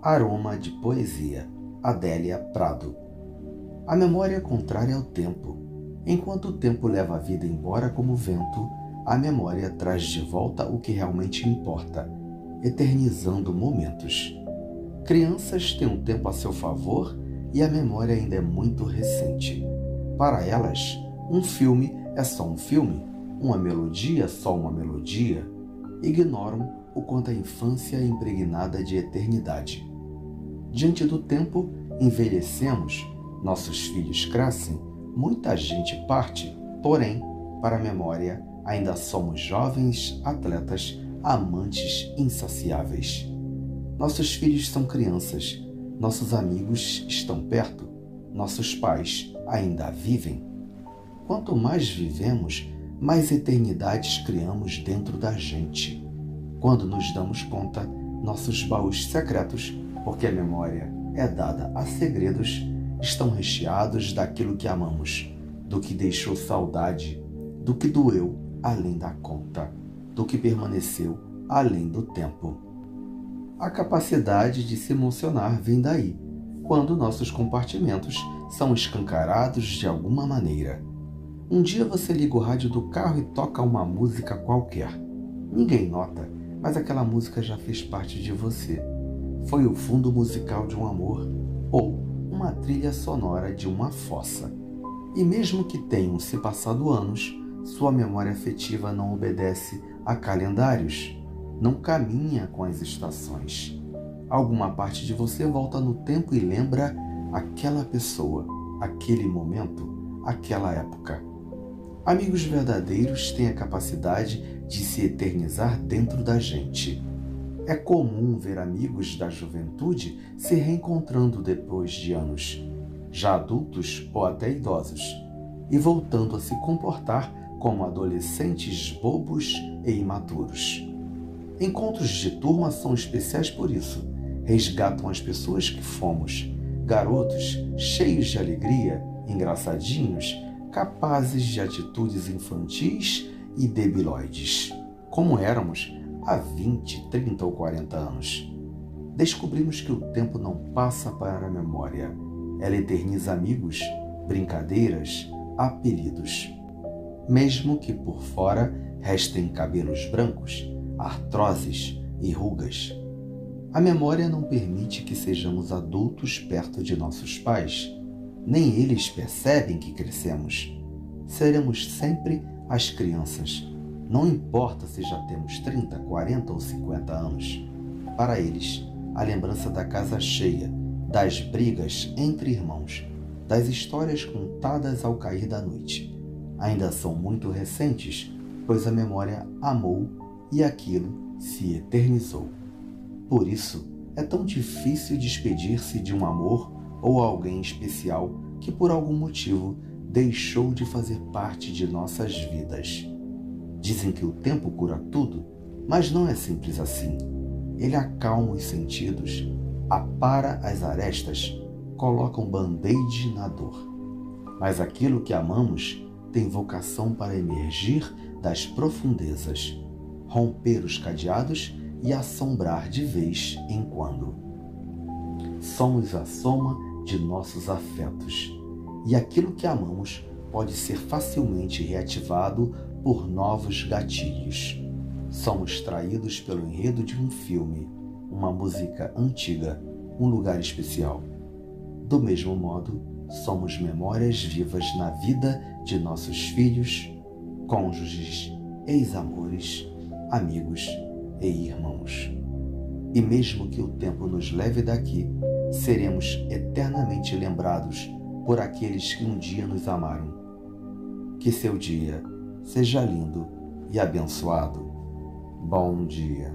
Aroma de Poesia, Adélia Prado. A memória é contrária ao tempo. Enquanto o tempo leva a vida embora como vento, a memória traz de volta o que realmente importa, eternizando momentos. Crianças têm um tempo a seu favor e a memória ainda é muito recente. Para elas, um filme é só um filme, uma melodia é só uma melodia. Ignoram o quanto a infância é impregnada de eternidade. Diante do tempo, envelhecemos, nossos filhos crescem, muita gente parte, porém, para a memória, ainda somos jovens atletas, amantes insaciáveis. Nossos filhos são crianças, nossos amigos estão perto, nossos pais ainda vivem. Quanto mais vivemos, mais eternidades criamos dentro da gente. Quando nos damos conta, nossos baús secretos porque a memória é dada a segredos, estão recheados daquilo que amamos, do que deixou saudade, do que doeu além da conta, do que permaneceu além do tempo. A capacidade de se emocionar vem daí, quando nossos compartimentos são escancarados de alguma maneira. Um dia você liga o rádio do carro e toca uma música qualquer. Ninguém nota, mas aquela música já fez parte de você foi o fundo musical de um amor ou uma trilha sonora de uma fossa. E mesmo que tenham se passado anos, sua memória afetiva não obedece a calendários, não caminha com as estações. Alguma parte de você volta no tempo e lembra aquela pessoa, aquele momento, aquela época. Amigos verdadeiros têm a capacidade de se eternizar dentro da gente. É comum ver amigos da juventude se reencontrando depois de anos, já adultos ou até idosos, e voltando a se comportar como adolescentes bobos e imaturos. Encontros de turma são especiais por isso. Resgatam as pessoas que fomos, garotos cheios de alegria, engraçadinhos, capazes de atitudes infantis e debilóides, como éramos há 20, 30 ou 40 anos. Descobrimos que o tempo não passa para a memória. Ela eterniza amigos, brincadeiras, apelidos. Mesmo que por fora restem cabelos brancos, artroses e rugas. A memória não permite que sejamos adultos perto de nossos pais. Nem eles percebem que crescemos. Seremos sempre as crianças não importa se já temos 30, 40 ou 50 anos. Para eles, a lembrança da casa cheia, das brigas entre irmãos, das histórias contadas ao cair da noite, ainda são muito recentes, pois a memória amou e aquilo se eternizou. Por isso, é tão difícil despedir-se de um amor ou alguém especial que por algum motivo deixou de fazer parte de nossas vidas. Dizem que o tempo cura tudo, mas não é simples assim. Ele acalma os sentidos, apara as arestas, coloca um band-aid na dor. Mas aquilo que amamos tem vocação para emergir das profundezas, romper os cadeados e assombrar de vez em quando. Somos a soma de nossos afetos, e aquilo que amamos pode ser facilmente reativado por novos gatilhos. Somos traídos pelo enredo de um filme, uma música antiga, um lugar especial. Do mesmo modo, somos memórias vivas na vida de nossos filhos, cônjuges, ex-amores, amigos e irmãos. E mesmo que o tempo nos leve daqui, seremos eternamente lembrados por aqueles que um dia nos amaram. Que seu dia seja lindo e abençoado. Bom dia.